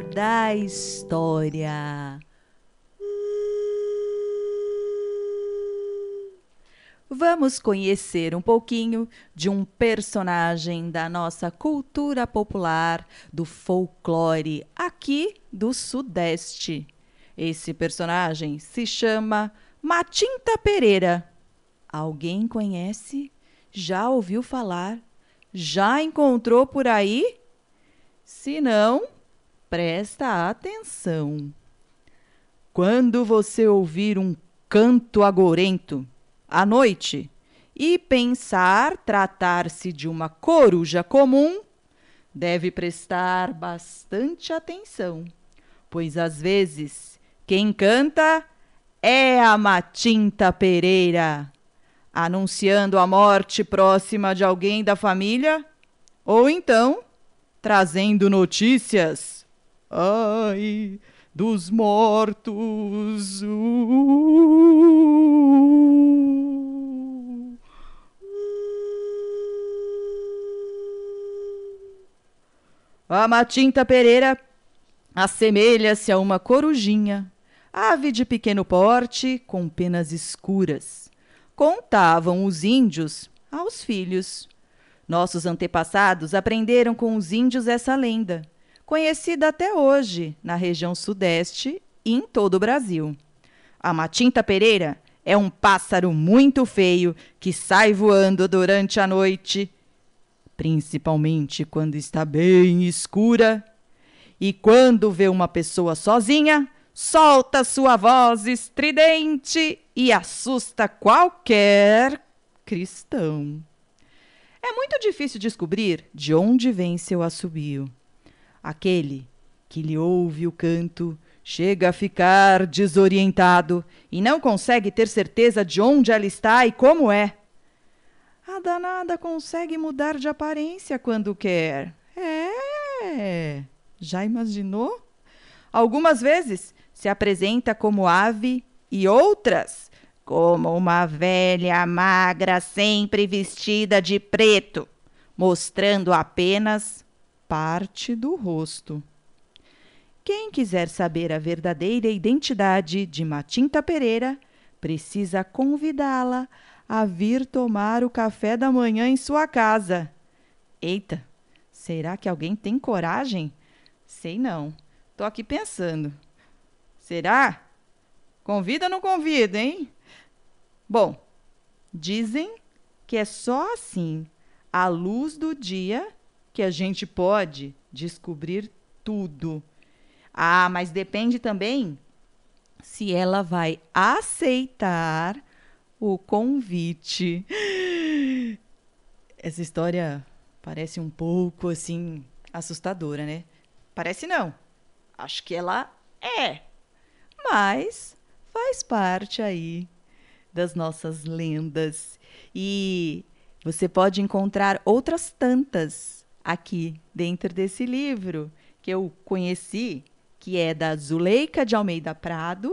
Da história. Vamos conhecer um pouquinho de um personagem da nossa cultura popular, do folclore aqui do Sudeste. Esse personagem se chama Matinta Pereira. Alguém conhece? Já ouviu falar? Já encontrou por aí? Se não, presta atenção. Quando você ouvir um canto agorento, à noite e pensar tratar-se de uma coruja comum, deve prestar bastante atenção, pois às vezes quem canta é a Matinta Pereira, anunciando a morte próxima de alguém da família, ou então trazendo notícias. Ai, dos mortos. Uh, a Matinta Pereira assemelha-se a uma corujinha, ave de pequeno porte, com penas escuras. Contavam os índios aos filhos. Nossos antepassados aprenderam com os índios essa lenda conhecida até hoje na região Sudeste e em todo o Brasil. A Matinta Pereira é um pássaro muito feio que sai voando durante a noite, principalmente quando está bem escura. E quando vê uma pessoa sozinha, solta sua voz estridente e assusta qualquer cristão. É muito difícil descobrir de onde vem seu assobio. Aquele que lhe ouve o canto chega a ficar desorientado e não consegue ter certeza de onde ela está e como é. A danada consegue mudar de aparência quando quer. É. Já imaginou? Algumas vezes se apresenta como ave e outras como uma velha magra sempre vestida de preto, mostrando apenas parte do rosto. Quem quiser saber a verdadeira identidade de Matinta Pereira, precisa convidá-la a vir tomar o café da manhã em sua casa. Eita, será que alguém tem coragem? Sei não. Tô aqui pensando. Será? Convida ou não convida, hein? Bom, dizem que é só assim, à luz do dia, que a gente pode descobrir tudo. Ah, mas depende também se ela vai aceitar o convite. Essa história parece um pouco assim assustadora, né? Parece não. Acho que ela é. Mas faz parte aí das nossas lendas. E você pode encontrar outras tantas aqui dentro desse livro que eu conheci, que é da Zuleika de Almeida Prado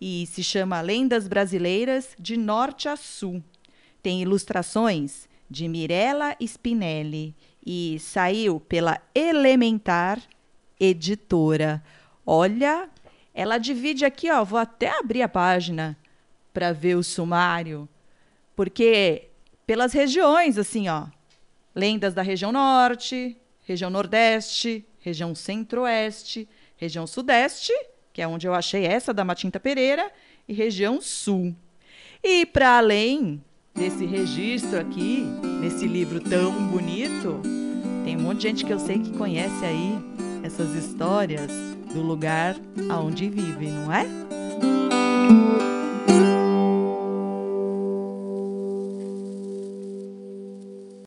e se chama Lendas Brasileiras de Norte a Sul. Tem ilustrações de Mirella Spinelli e saiu pela Elementar Editora. Olha, ela divide aqui, ó, vou até abrir a página para ver o sumário, porque pelas regiões assim, ó, lendas da região norte, região nordeste, região centro-oeste, região sudeste, que é onde eu achei essa da Matinta Pereira, e região sul. E para além desse registro aqui, nesse livro tão bonito, tem um monte de gente que eu sei que conhece aí essas histórias do lugar aonde vive, não é?